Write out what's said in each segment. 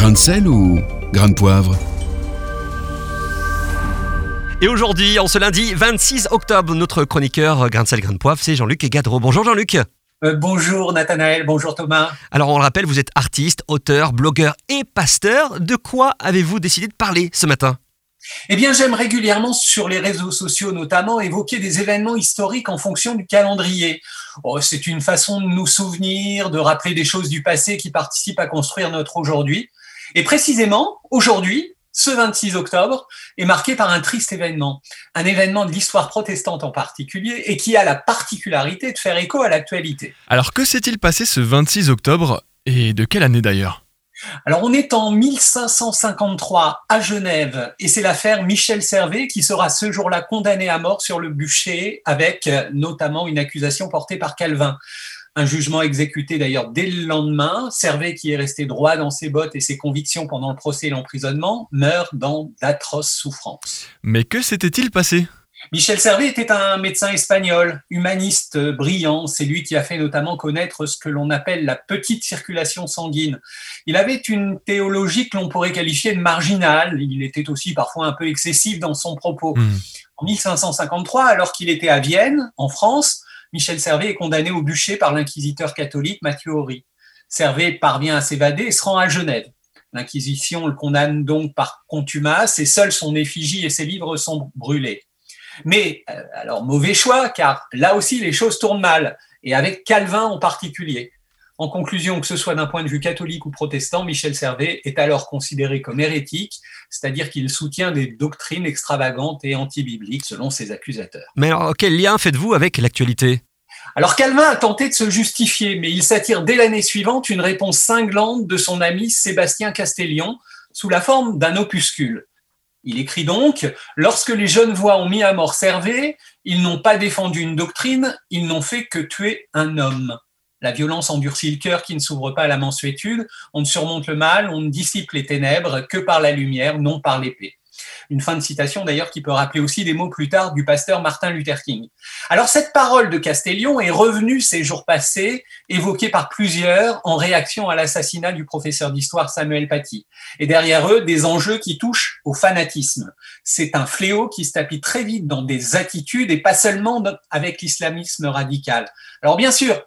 Grain de sel ou grain de poivre Et aujourd'hui, en ce lundi 26 octobre, notre chroniqueur Grain de sel, Grain de poivre, c'est Jean-Luc Gadreau. Bonjour Jean-Luc. Euh, bonjour Nathanaël, bonjour Thomas. Alors on le rappelle, vous êtes artiste, auteur, blogueur et pasteur. De quoi avez-vous décidé de parler ce matin? Eh bien, j'aime régulièrement, sur les réseaux sociaux notamment, évoquer des événements historiques en fonction du calendrier. Oh, c'est une façon de nous souvenir, de rappeler des choses du passé qui participent à construire notre aujourd'hui. Et précisément, aujourd'hui, ce 26 octobre, est marqué par un triste événement, un événement de l'histoire protestante en particulier, et qui a la particularité de faire écho à l'actualité. Alors que s'est-il passé ce 26 octobre, et de quelle année d'ailleurs? Alors on est en 1553 à Genève et c'est l'affaire Michel Servet qui sera ce jour-là condamné à mort sur le bûcher avec euh, notamment une accusation portée par Calvin. Un jugement exécuté d'ailleurs dès le lendemain. Servet, qui est resté droit dans ses bottes et ses convictions pendant le procès et l'emprisonnement, meurt dans d'atroces souffrances. Mais que s'était-il passé? Michel Servet était un médecin espagnol, humaniste brillant. C'est lui qui a fait notamment connaître ce que l'on appelle la petite circulation sanguine. Il avait une théologie que l'on pourrait qualifier de marginale. Il était aussi parfois un peu excessif dans son propos. Hmm. En 1553, alors qu'il était à Vienne, en France, Michel Servet est condamné au bûcher par l'inquisiteur catholique Mathieu Horry. Servet parvient à s'évader et se rend à Genève. L'Inquisition le condamne donc par contumace et seul son effigie et ses livres sont brûlés. Mais euh, alors mauvais choix, car là aussi les choses tournent mal, et avec Calvin en particulier. En conclusion, que ce soit d'un point de vue catholique ou protestant, Michel Servet est alors considéré comme hérétique, c'est-à-dire qu'il soutient des doctrines extravagantes et antibibliques selon ses accusateurs. Mais alors, quel lien faites-vous avec l'actualité? Alors Calvin a tenté de se justifier, mais il s'attire dès l'année suivante une réponse cinglante de son ami Sébastien Castellion sous la forme d'un opuscule. Il écrit donc Lorsque les jeunes voix ont mis à mort Servet, ils n'ont pas défendu une doctrine, ils n'ont fait que tuer un homme. La violence endurcit le cœur qui ne s'ouvre pas à la mansuétude, on ne surmonte le mal, on ne dissipe les ténèbres que par la lumière, non par l'épée. Une fin de citation d'ailleurs qui peut rappeler aussi des mots plus tard du pasteur Martin Luther King. Alors cette parole de Castellion est revenue ces jours passés, évoquée par plusieurs en réaction à l'assassinat du professeur d'histoire Samuel Paty. Et derrière eux, des enjeux qui touchent au fanatisme. C'est un fléau qui se tapit très vite dans des attitudes et pas seulement avec l'islamisme radical. Alors bien sûr,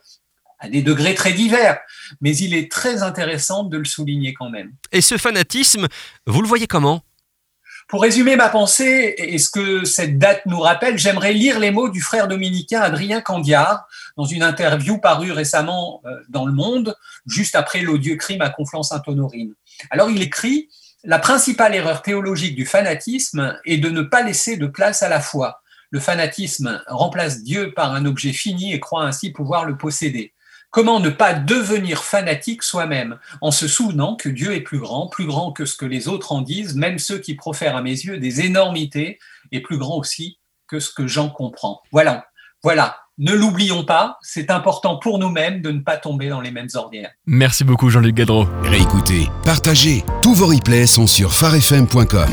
à des degrés très divers, mais il est très intéressant de le souligner quand même. Et ce fanatisme, vous le voyez comment? Pour résumer ma pensée et ce que cette date nous rappelle, j'aimerais lire les mots du frère dominicain Adrien Candiard dans une interview parue récemment euh, dans Le Monde, juste après l'odieux crime à Conflans-Sainte-Honorine. Alors il écrit La principale erreur théologique du fanatisme est de ne pas laisser de place à la foi. Le fanatisme remplace Dieu par un objet fini et croit ainsi pouvoir le posséder. Comment ne pas devenir fanatique soi-même en se souvenant que Dieu est plus grand, plus grand que ce que les autres en disent, même ceux qui profèrent à mes yeux des énormités, et plus grand aussi que ce que j'en comprends. Voilà, voilà. Ne l'oublions pas, c'est important pour nous-mêmes de ne pas tomber dans les mêmes ornières. Merci beaucoup Jean-Luc Gadreau. Réécoutez, partagez, tous vos replays sont sur farfm.com.